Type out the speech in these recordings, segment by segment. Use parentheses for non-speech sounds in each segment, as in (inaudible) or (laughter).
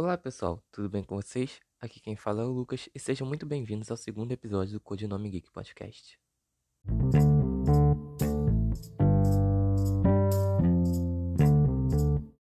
Olá pessoal, tudo bem com vocês? Aqui quem fala é o Lucas e sejam muito bem-vindos ao segundo episódio do Codinome Geek Podcast.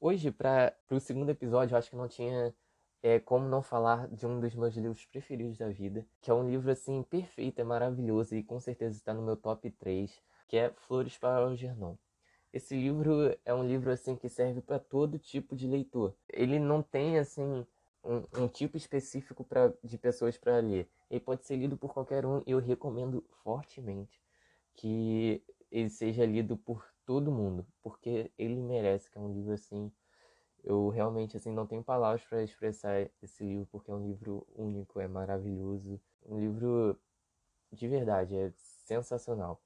Hoje, para o segundo episódio, eu acho que não tinha é, como não falar de um dos meus livros preferidos da vida, que é um livro assim perfeito, é maravilhoso e com certeza está no meu top 3, que é Flores para Algernon. Esse livro é um livro assim que serve para todo tipo de leitor. Ele não tem assim um, um tipo específico pra, de pessoas para ler. Ele pode ser lido por qualquer um e eu recomendo fortemente que ele seja lido por todo mundo, porque ele merece, que é um livro assim eu realmente assim não tenho palavras para expressar esse livro porque é um livro único, é maravilhoso, um livro de verdade, é sensacional.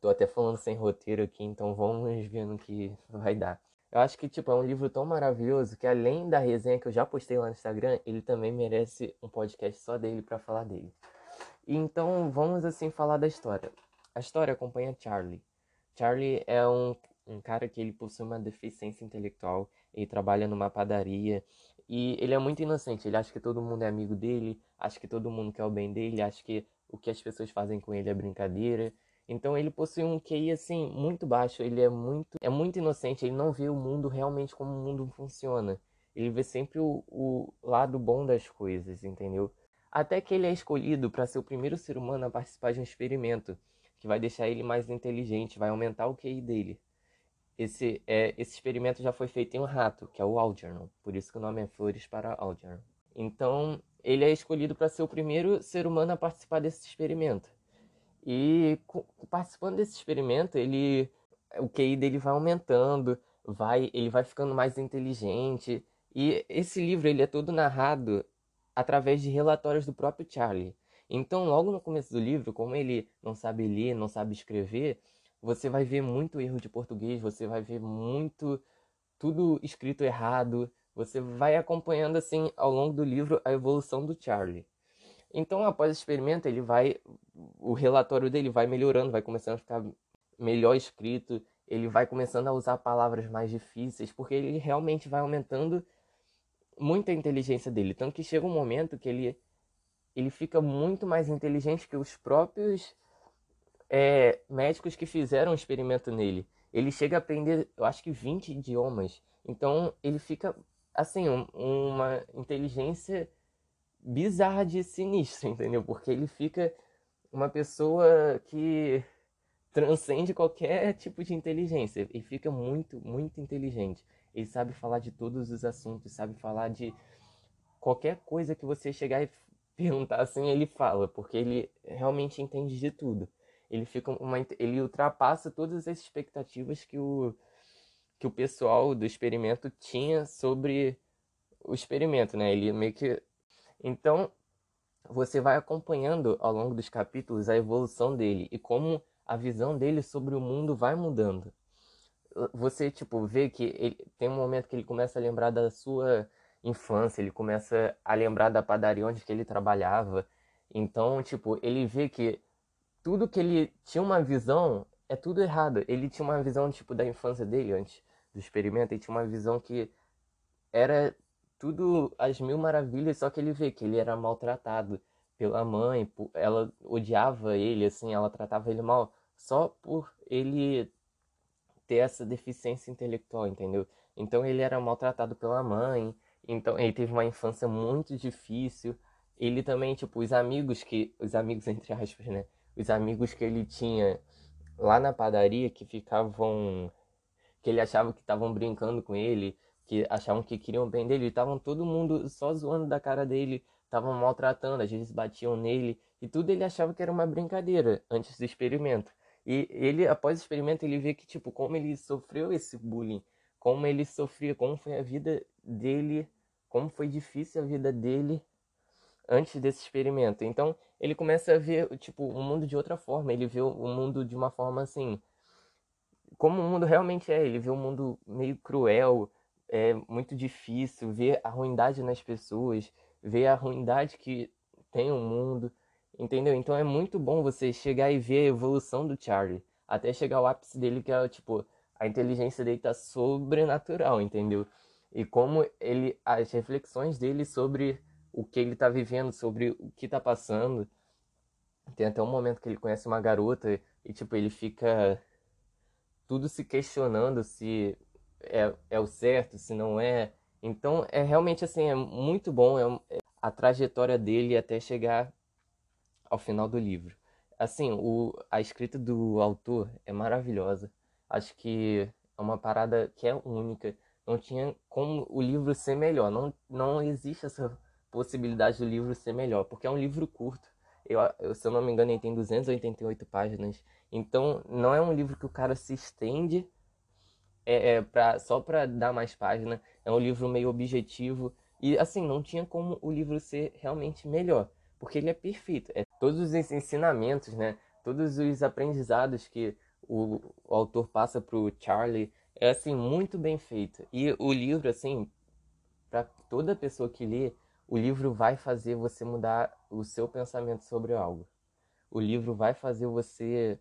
Tô até falando sem roteiro aqui, então vamos ver no que vai dar. Eu acho que, tipo, é um livro tão maravilhoso que além da resenha que eu já postei lá no Instagram, ele também merece um podcast só dele para falar dele. Então, vamos assim falar da história. A história acompanha Charlie. Charlie é um, um cara que ele possui uma deficiência intelectual, ele trabalha numa padaria e ele é muito inocente, ele acha que todo mundo é amigo dele, acha que todo mundo quer o bem dele, acha que o que as pessoas fazem com ele é brincadeira. Então ele possui um QI assim muito baixo, ele é muito é muito inocente, ele não vê o mundo realmente como o mundo funciona. Ele vê sempre o, o lado bom das coisas, entendeu? Até que ele é escolhido para ser o primeiro ser humano a participar de um experimento que vai deixar ele mais inteligente, vai aumentar o QI dele. Esse, é, esse experimento já foi feito em um rato, que é o Algernon, por isso que o nome é Flores para Algernon. Então, ele é escolhido para ser o primeiro ser humano a participar desse experimento. E participando desse experimento, ele o QI dele vai aumentando, vai, ele vai ficando mais inteligente. E esse livro ele é todo narrado através de relatórios do próprio Charlie. Então, logo no começo do livro, como ele não sabe ler, não sabe escrever, você vai ver muito erro de português, você vai ver muito tudo escrito errado. Você vai acompanhando assim ao longo do livro a evolução do Charlie. Então, após o experimento, ele vai o relatório dele vai melhorando, vai começando a ficar melhor escrito, ele vai começando a usar palavras mais difíceis, porque ele realmente vai aumentando muito a inteligência dele, tanto que chega um momento que ele ele fica muito mais inteligente que os próprios é, médicos que fizeram o experimento nele. Ele chega a aprender, eu acho que 20 idiomas. Então ele fica, assim, um, uma inteligência bizarra de sinistra, entendeu? Porque ele fica uma pessoa que transcende qualquer tipo de inteligência e fica muito, muito inteligente. Ele sabe falar de todos os assuntos, sabe falar de qualquer coisa que você chegar e (laughs) perguntar assim, ele fala, porque ele realmente entende de tudo. Ele fica uma ele ultrapassa todas as expectativas que o que o pessoal do experimento tinha sobre o experimento, né? Ele meio que então você vai acompanhando ao longo dos capítulos a evolução dele e como a visão dele sobre o mundo vai mudando. Você, tipo, vê que ele, tem um momento que ele começa a lembrar da sua infância, ele começa a lembrar da padaria onde que ele trabalhava. Então, tipo, ele vê que tudo que ele tinha uma visão é tudo errado. Ele tinha uma visão, tipo, da infância dele antes do experimento, ele tinha uma visão que era tudo as mil maravilhas, só que ele vê que ele era maltratado pela mãe, ela odiava ele, assim, ela tratava ele mal só por ele ter essa deficiência intelectual, entendeu? Então ele era maltratado pela mãe, então ele teve uma infância muito difícil. Ele também, tipo, os amigos que, os amigos entre aspas, né? Os amigos que ele tinha lá na padaria que ficavam que ele achava que estavam brincando com ele, que achavam que queriam bem dele, estavam todo mundo só zoando da cara dele, estavam maltratando, às vezes batiam nele, e tudo ele achava que era uma brincadeira antes do experimento. E ele, após o experimento, ele vê que, tipo, como ele sofreu esse bullying, como ele sofria, como foi a vida dele, como foi difícil a vida dele antes desse experimento. Então, ele começa a ver, tipo, o mundo de outra forma, ele vê o mundo de uma forma assim, como o mundo realmente é, ele vê o mundo meio cruel, é muito difícil ver a ruindade nas pessoas, ver a ruindade que tem o mundo, entendeu? Então é muito bom você chegar e ver a evolução do Charlie, até chegar ao ápice dele que é tipo a inteligência dele tá sobrenatural, entendeu? e como ele as reflexões dele sobre o que ele está vivendo, sobre o que está passando. Tem até um momento que ele conhece uma garota e tipo ele fica tudo se questionando se é, é o certo, se não é. Então é realmente assim, é muito bom é, é a trajetória dele até chegar ao final do livro. Assim, o, a escrita do autor é maravilhosa. Acho que é uma parada que é única. Não tinha como o livro ser melhor. Não, não existe essa possibilidade do livro ser melhor, porque é um livro curto. Eu, eu, se eu não me engano, ele tem 288 páginas. Então, não é um livro que o cara se estende é, é pra, só para dar mais página. É um livro meio objetivo. E, assim, não tinha como o livro ser realmente melhor, porque ele é perfeito. É todos os ensinamentos, né? Todos os aprendizados que o, o autor passa pro Charlie é, assim, muito bem feito. E o livro, assim, para toda pessoa que lê, o livro vai fazer você mudar o seu pensamento sobre algo. O livro vai fazer você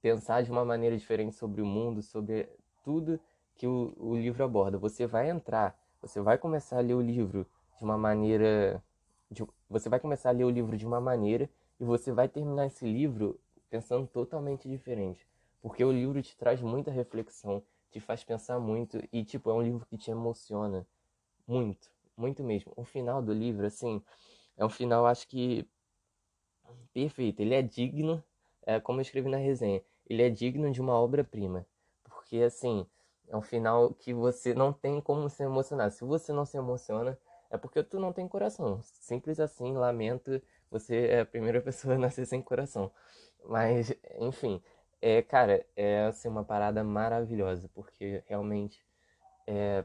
pensar de uma maneira diferente sobre o mundo, sobre tudo que o, o livro aborda. Você vai entrar, você vai começar a ler o livro de uma maneira. De, você vai começar a ler o livro de uma maneira e você vai terminar esse livro pensando totalmente diferente. Porque o livro te traz muita reflexão, te faz pensar muito e, tipo, é um livro que te emociona muito, muito mesmo. O final do livro, assim, é um final, acho que perfeito. Ele é digno, é, como eu escrevi na resenha, ele é digno de uma obra-prima porque assim, é um final que você não tem como se emocionar. Se você não se emociona, é porque tu não tem coração. Simples assim, lamento, você é a primeira (laughs) pessoa a nascer sem coração. Mas, enfim, é, cara, é assim, uma parada maravilhosa, porque realmente é,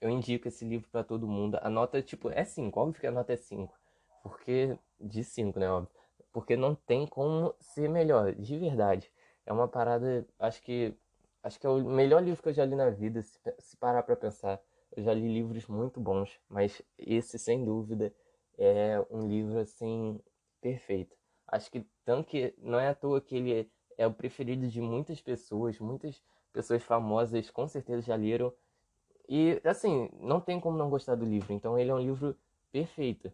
eu indico esse livro para todo mundo. A nota, tipo, é 5, óbvio que a nota é 5. Porque, de 5, né, óbvio. Porque não tem como ser melhor, de verdade. É uma parada, acho que Acho que é o melhor livro que eu já li na vida, se, se parar para pensar. Eu já li livros muito bons, mas esse, sem dúvida, é um livro assim perfeito. Acho que tanto que não é à toa que ele é o preferido de muitas pessoas, muitas pessoas famosas com certeza já leram. E assim, não tem como não gostar do livro, então ele é um livro perfeito.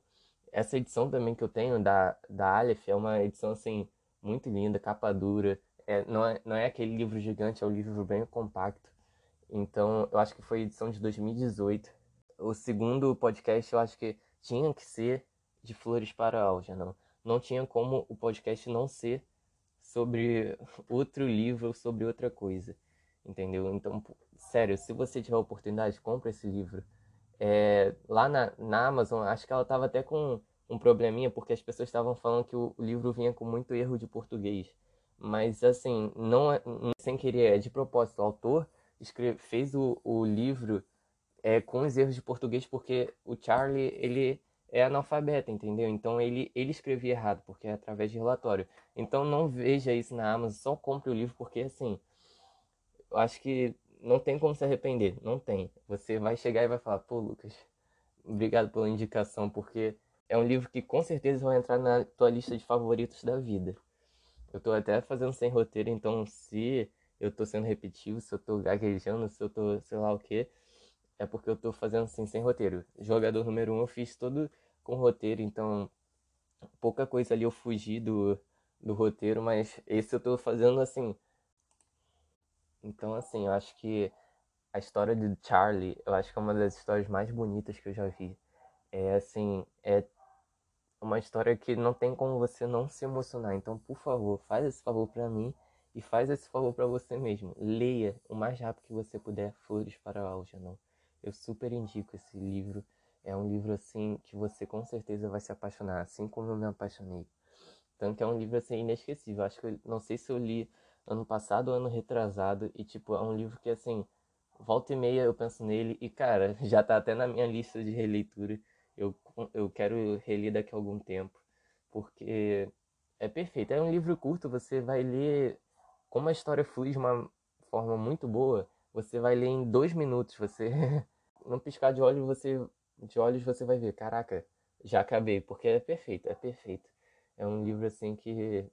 Essa edição também que eu tenho da, da Aleph é uma edição assim muito linda, capa dura, é, não, é, não é aquele livro gigante, é um livro bem compacto. Então, eu acho que foi edição de 2018. O segundo podcast eu acho que tinha que ser de Flores para Algernon. Não tinha como o podcast não ser sobre (laughs) outro livro, sobre outra coisa. Entendeu? Então, sério, se você tiver oportunidade, compra esse livro. É, lá na, na Amazon, acho que ela estava até com um probleminha, porque as pessoas estavam falando que o, o livro vinha com muito erro de português. Mas assim, não é, sem querer, é de propósito. O autor escreve, fez o, o livro é, com os erros de português porque o Charlie, ele é analfabeto, entendeu? Então ele, ele escrevia errado, porque é através de relatório. Então não veja isso na Amazon, só compre o livro, porque assim, eu acho que não tem como se arrepender, não tem. Você vai chegar e vai falar, pô, Lucas, obrigado pela indicação, porque é um livro que com certeza vai entrar na tua lista de favoritos da vida. Eu tô até fazendo sem roteiro, então se eu tô sendo repetitivo, se eu tô gaguejando, se eu tô sei lá o que, é porque eu tô fazendo assim sem roteiro. Jogador número um eu fiz todo com roteiro, então pouca coisa ali eu fugi do, do roteiro, mas esse eu tô fazendo assim. Então assim, eu acho que a história de Charlie, eu acho que é uma das histórias mais bonitas que eu já vi. É assim, é uma história que não tem como você não se emocionar. Então, por favor, faz esse favor para mim e faz esse favor para você mesmo. Leia o mais rápido que você puder Flores para Algernon. Eu super indico esse livro. É um livro assim que você com certeza vai se apaixonar, assim como eu me apaixonei. Tanto é um livro assim inesquecível. Acho que eu, não sei se eu li ano passado ou ano retrasado e tipo é um livro que assim volta e meia eu penso nele e cara (laughs) já tá até na minha lista de releitura eu, quero reler daqui a algum tempo, porque é perfeito. É um livro curto, você vai ler como a história flui de uma forma muito boa, você vai ler em dois minutos, você (laughs) não piscar de olhos, você de olhos você vai ver, caraca, já acabei, porque é perfeito, é perfeito. É um livro assim que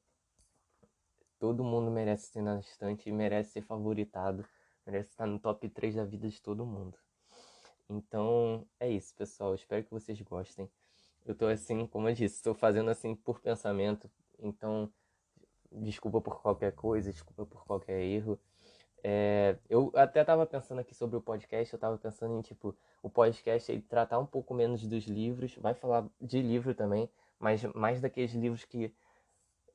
todo mundo merece ser na estante, merece ser favoritado, merece estar no top 3 da vida de todo mundo. Então é isso, pessoal. Espero que vocês gostem. Eu tô assim, como eu disse, estou fazendo assim por pensamento. Então, desculpa por qualquer coisa, desculpa por qualquer erro. É, eu até tava pensando aqui sobre o podcast, eu tava pensando em, tipo, o podcast ele tratar um pouco menos dos livros, vai falar de livro também, mas mais daqueles livros que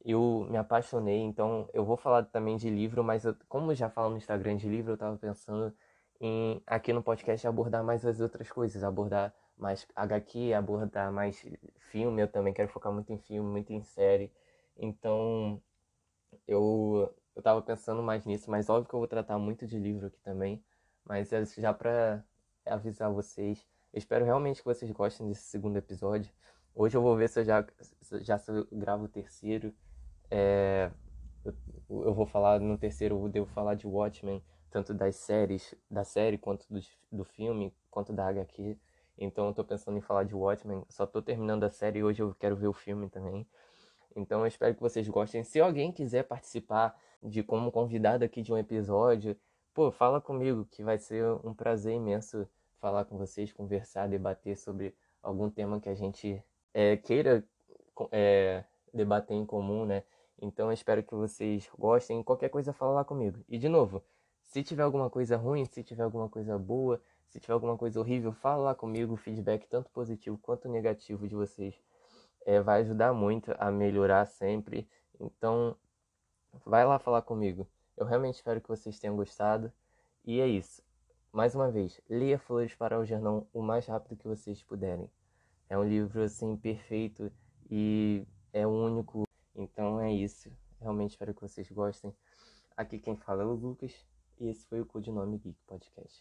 eu me apaixonei, então eu vou falar também de livro, mas eu, como já falo no Instagram de livro, eu tava pensando em aqui no podcast abordar mais as outras coisas, abordar mais HQ, abordar mais filme, eu também quero focar muito em filme, muito em série. Então, eu eu tava pensando mais nisso, mas óbvio que eu vou tratar muito de livro aqui também, mas é já para avisar vocês, eu espero realmente que vocês gostem desse segundo episódio. Hoje eu vou ver se eu já já se eu gravo o terceiro. É, eu, eu, vou falar no terceiro, eu devo falar de Watchmen, tanto das séries, da série quanto do, do filme, quanto da HQ. Então eu tô pensando em falar de Watchmen. Só tô terminando a série e hoje eu quero ver o filme também. Então eu espero que vocês gostem. Se alguém quiser participar de como convidado aqui de um episódio, pô, fala comigo que vai ser um prazer imenso falar com vocês, conversar, debater sobre algum tema que a gente é, queira é, debater em comum, né? Então eu espero que vocês gostem. Qualquer coisa, fala lá comigo. E de novo, se tiver alguma coisa ruim, se tiver alguma coisa boa, se tiver alguma coisa horrível, fala lá comigo. O feedback, tanto positivo quanto negativo de vocês, é, vai ajudar muito a melhorar sempre. Então, vai lá falar comigo. Eu realmente espero que vocês tenham gostado. E é isso. Mais uma vez, leia Flores para o Algernon o mais rápido que vocês puderem. É um livro assim perfeito e é único. Então é isso. Realmente espero que vocês gostem. Aqui quem fala é o Lucas e esse foi o Codinome Geek Podcast.